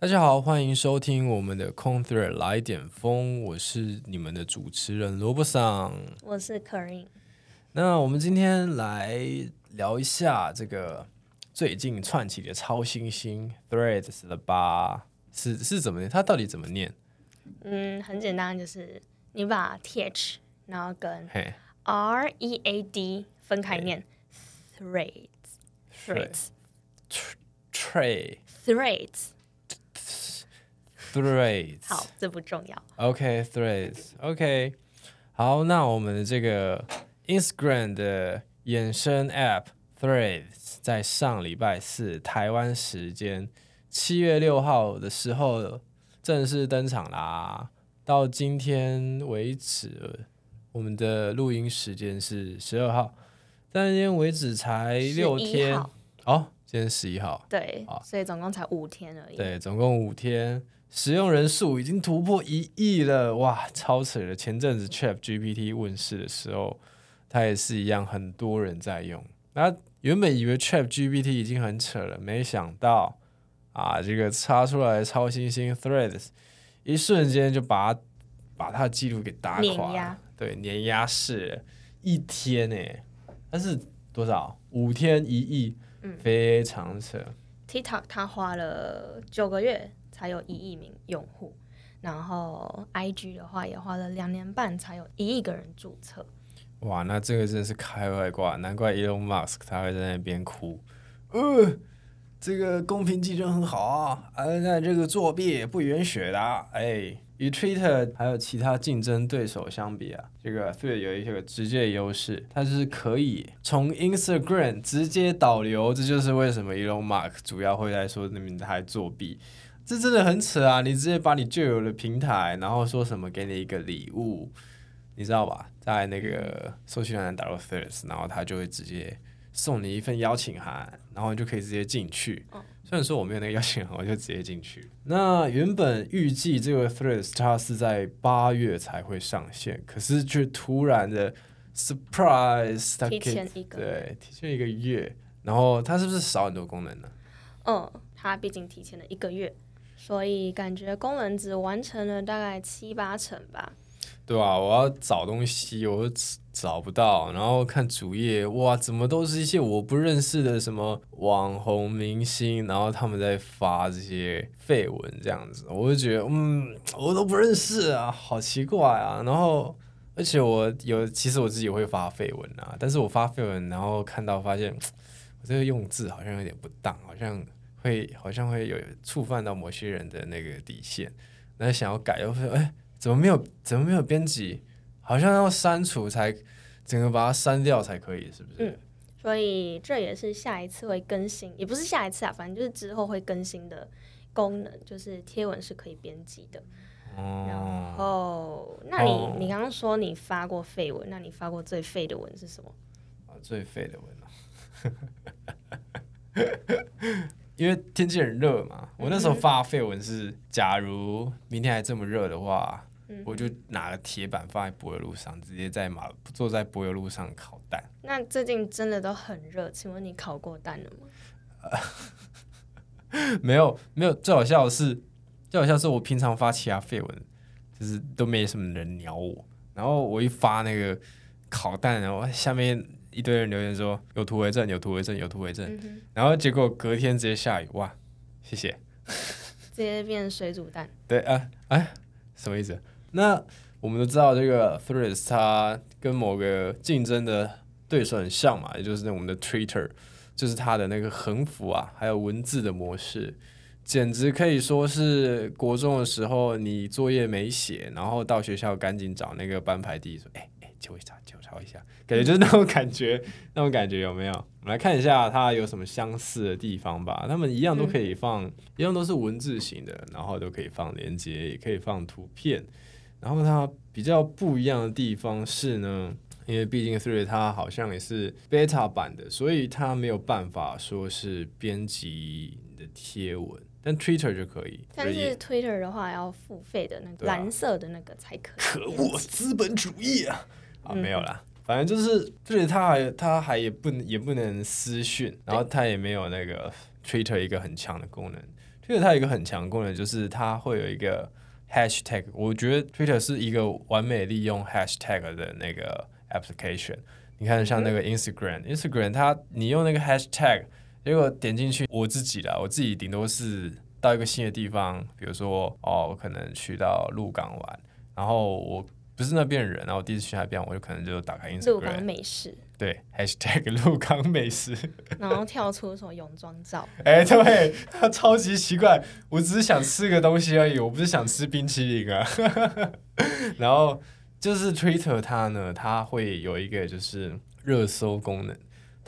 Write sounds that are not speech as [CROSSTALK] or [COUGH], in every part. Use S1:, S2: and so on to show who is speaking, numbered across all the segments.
S1: 大家好，欢迎收听我们的空 thread 来点风，我是你们的主持人罗伯桑。
S2: 我是 Karin。
S1: 那我们今天来聊一下这个最近串起的超新星 Threads 的吧，是是怎么念？它到底怎么念？
S2: 嗯，很简单，就是你把 th 然后跟
S1: 嘿
S2: r e a d 分开念，threads threads
S1: Trey
S2: threads。
S1: Threads。
S2: 好，这不重要。
S1: OK Threads OK，好，那我们的这个 Instagram 的衍生 App Threads 在上礼拜四台湾时间七月六号的时候正式登场啦。到今天为止，我们的录音时间是十二号，但今天为止才六天哦，今天十一号。
S2: 对
S1: 好，
S2: 所以总共才五天而已。
S1: 对，总共五天，使用人数已经突破一亿了，哇，超扯了！前阵子 Chat GPT 问世的时候，它也是一样，很多人在用。那原本以为 Chat GPT 已经很扯了，没想到啊，这个插出来的超新星 Threads，一瞬间就把它把它的记录给打垮了，对，碾压式了，一天呢、但是多少？五天一亿，
S2: 嗯
S1: 非常扯。
S2: TikTok 它花了九个月才有一亿名用户，然后 IG 的话也花了两年半才有一亿个人注册。
S1: 哇，那这个真是开外挂，难怪 Elon Musk 他会在那边哭。呃，这个公平竞争很好啊，啊，那这个作弊不允许的啊。哎，与 Twitter 还有其他竞争对手相比啊，这个 Thread 有一个直接优势，它就是可以从 Instagram 直接导流，这就是为什么 Elon Musk 主要会在说那边还作弊。这真的很扯啊！你直接把你旧有的平台，然后说什么给你一个礼物，你知道吧？在那个搜寻栏打入 Threads，然后他就会直接送你一份邀请函，然后你就可以直接进去。虽然说我没有那个邀请函，我就直接进去。那原本预计这个 Threads 它是在八月才会上线，可是却突然的 surprise，它
S2: 提前一个
S1: 对提前一个月，然后它是不是少很多功能呢？
S2: 嗯，它毕竟提前了一个月，所以感觉功能只完成了大概七八成吧。
S1: 对啊，我要找东西，我又找不到，然后看主页，哇，怎么都是一些我不认识的什么网红明星，然后他们在发这些绯闻这样子，我就觉得，嗯，我都不认识啊，好奇怪啊。然后，而且我有，其实我自己会发绯闻啊，但是我发绯闻，然后看到发现，我这个用字好像有点不当，好像会好像会有触犯到某些人的那个底线，那想要改，又发现，哎。怎么没有？怎么没有编辑？好像要删除才，整个把它删掉才可以，是不是？
S2: 嗯所以这也是下一次会更新，也不是下一次啊，反正就是之后会更新的功能，就是贴文是可以编辑的。然
S1: 哦，
S2: 后，那你、
S1: 哦
S2: 你刚刚说你发过废文，那你发过最废的文是什么？
S1: 啊最废的文啊，[LAUGHS] 因为天气很热嘛，我那时候发废文是，假如明天还这么热的话，
S2: 嗯
S1: 我就拿了铁板放在柏油路上，直接在马坐在柏油路上烤蛋。
S2: 那最近真的都很热，请问你烤过蛋了吗？[LAUGHS]
S1: 没有没有，最好笑的是，最好笑的是我平常发其他绯闻，就是都没什么人鸟我，然后我一发那个烤蛋，然后下面一堆人留言说有图为证，有图为证，有图为证，
S2: 嗯，
S1: 然后结果隔天直接下雨，哇，谢谢。[LAUGHS]
S2: 直接变水煮蛋。
S1: 对啊，哎，什么意思？那我们都知道这个 Threads 它跟某个竞争的对手很像嘛，也就是我们的 Twitter，就是它的那个横幅啊，还有文字的模式，简直可以说是国中的时候你作业没写，然后到学校赶紧找那个班排第一说，哎哎，借我一下，借我抄一下，感觉就是那种感觉，[LAUGHS] 那种感觉有没有？我们来看一下它有什么相似的地方吧。它们一样都可以放，一样都是文字型的，然后都可以放连接，也可以放图片。然后它比较不一样的地方是呢，因为毕竟 Three 它好像也是 beta 版的，所以它没有办法说是编辑你的贴文，但 Twitter 就可以。
S2: 但是 Twitter 的话要付费的那个蓝色的那个才可以。
S1: 可恶，资本主义啊！啊，
S2: 嗯
S1: 没有啦，反正就是，就是他还他还也不能也不能私讯，然后他也没有那个 Twitter 一个很强的功能。Twitter 它有一个很强功能，就是它会有一个 hashtag。我觉得 Twitter 是一个完美利用 hashtag 的那个 application。你看，像那个 Instagram，Instagram 它你用那个 hashtag，结果点进去，我自己啦，我自己顶多是到一个新的地方，比如说哦，我可能去到鹿港玩，然后我不是那边的人，然后第一次去那边，我就可能就打开
S2: 鹿港
S1: Instagram，
S2: 美食，
S1: 对 hashtag 鹿港美食。[LAUGHS]
S2: 然后跳出什么泳装照，
S1: 哎、对，它超级奇怪。我只是想吃个东西而已，我不是想吃冰淇淋啊。[LAUGHS] 然后就是 Twitter 它呢，它会有一个就是热搜功能。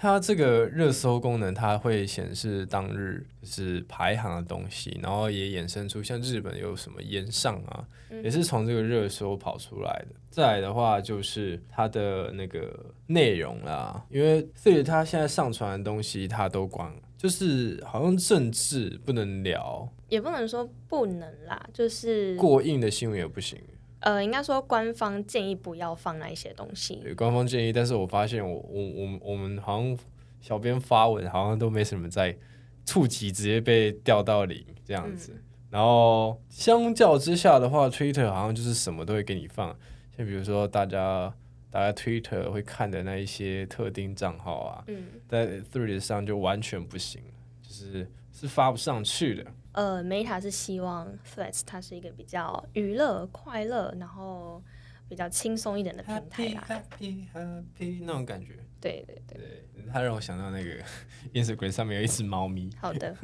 S1: 它这个热搜功能，它会显示当日就是排行的东西，然后也衍生出像日本有什么烟上啊，也是从这个热搜跑出来的。再来的话就是它的那个内容啦，因为 Thread 它现在上传的东西它都管，就是好像政治不能聊，
S2: 也不能说不能啦，就是
S1: 过硬的新闻也不行。
S2: 呃，应该说官方建议不要放那一些东西。
S1: 对，官方建议，但是我发现我我我们我们好像小编发文好像都没什么在触及，直接被调到零这样子。然后相较之下的话，Twitter 好像就是什么都会给你放，像比如说大家大家 Twitter 会看的那一些特定账号啊，
S2: 嗯，
S1: 在 Thread 上就完全不行，就是是发不上去的。
S2: 呃，Meta 是希望 Threads 它是一个比较娱乐、快乐，然后比较轻松一点的平台
S1: Happy
S2: 啦。
S1: Happy Happy 那种感觉，
S2: 对对对，
S1: 对，它让我想到那个 [LAUGHS] Instagram 上面有一只猫咪。
S2: 好的，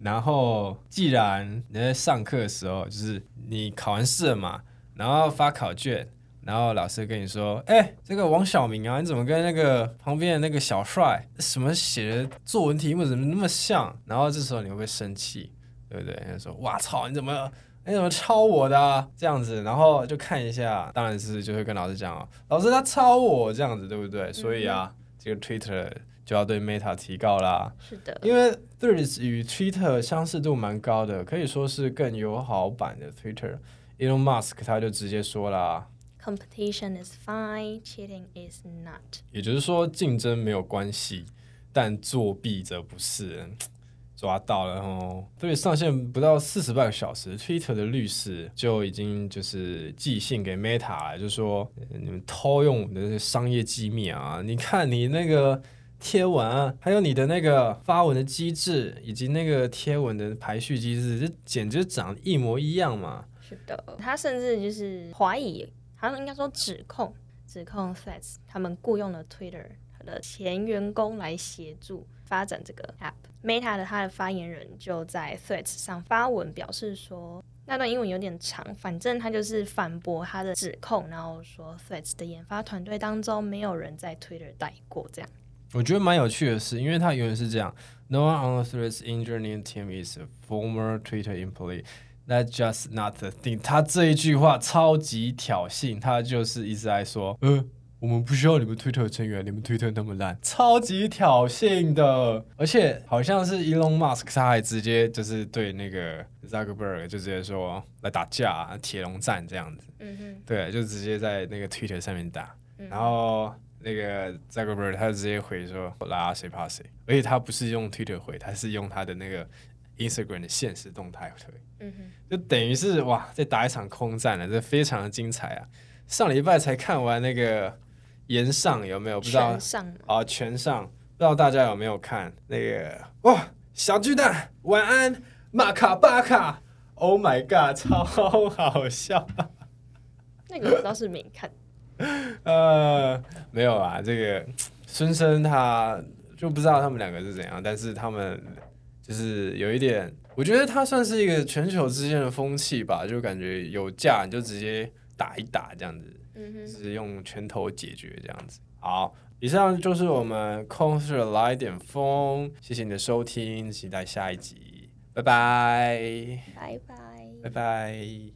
S1: 然后，既然你在上课的时候，就是你考完试了嘛，然后发考卷，然后老师跟你说：“哎、这个王小明啊，你怎么跟那个旁边的那个小帅什么写的作文题目怎么那么像？”然后这时候你会不会生气？对不对？他说：“哇操，你怎么你怎么抄我的、啊？”这样子，然后就看一下，当然是就会跟老师讲哦，老师他抄我这样子，对不对？所以啊，这个 Twitter 就要对 Meta 提告啦。
S2: 是的，
S1: 因为 Threads 与 Twitter 相似度蛮高的，可以说是更友好版的 Twitter。Elon Musk 他就直接说啦，
S2: Competition is fine, cheating is not。
S1: 也就是说竞争没有关系，但作弊则不是。[TSK] 抓到了哦！所以上线不到四十八个小时，Twitter 的律师就已经就是寄信给 Meta，就说呃你们偷用我们的这个商业机密啊！你看你那个贴文啊，还有你的那个发文的机制，以及那个贴文的排序机制，这简直长得一模一样嘛！
S2: 是的，他甚至就是怀疑，他应该说指控，指控 Threads 他们雇佣了 Twitter 的前员工来协助发展这个 app。Meta 的他的发言人就在 Threads 上发文表示说，那段英文有点长，反正他就是反驳他的指控，然后说 Threads 的研发团队当中没有人在 Twitter 待过，这样。
S1: 我觉得蛮有趣的是，因为他原文是这样：No one on the Threads engineering team is a former Twitter employee. That's just not the thing。他这一句话超级挑衅，他就是一直在说，呃，我们不需要你们 Twitter 成员，你们 Twitter 那么烂，超级挑衅的。而且好像是 Elon Musk 他还直接就是对那个 Zuckerberg 就直接说来打架、啊，铁笼战这样子。
S2: 嗯哼，
S1: 对，就直接在那个 Twitter 上面打，然后那个 Zuckerberg 他就直接回说拉谁怕谁，而且他不是用 Twitter 回，他是用他的那个 Instagram 的现实动态推，
S2: 嗯哼，
S1: 就等于是哇，在打一场空战了，这非常的精彩啊！上礼拜才看完那个岩上有没有？不知道啊，全上不知道大家有没有看那个哇？小巨蛋晚安，马卡巴卡，Oh my god，超 [LAUGHS] 好笑。
S2: 那个我倒是没看。[LAUGHS]
S1: 呃，没有啊，这个孙生他就不知道他们两个是怎样，但是他们就是有一点，我觉得它算是一个全球之间的风气吧，就感觉有架你就直接打一打这样子，
S2: 嗯
S1: 就。是用拳头解决这样子。好，以上就是我们空室的来点风，谢谢你的收听，期待下一集，拜拜，
S2: 拜拜。
S1: 拜拜。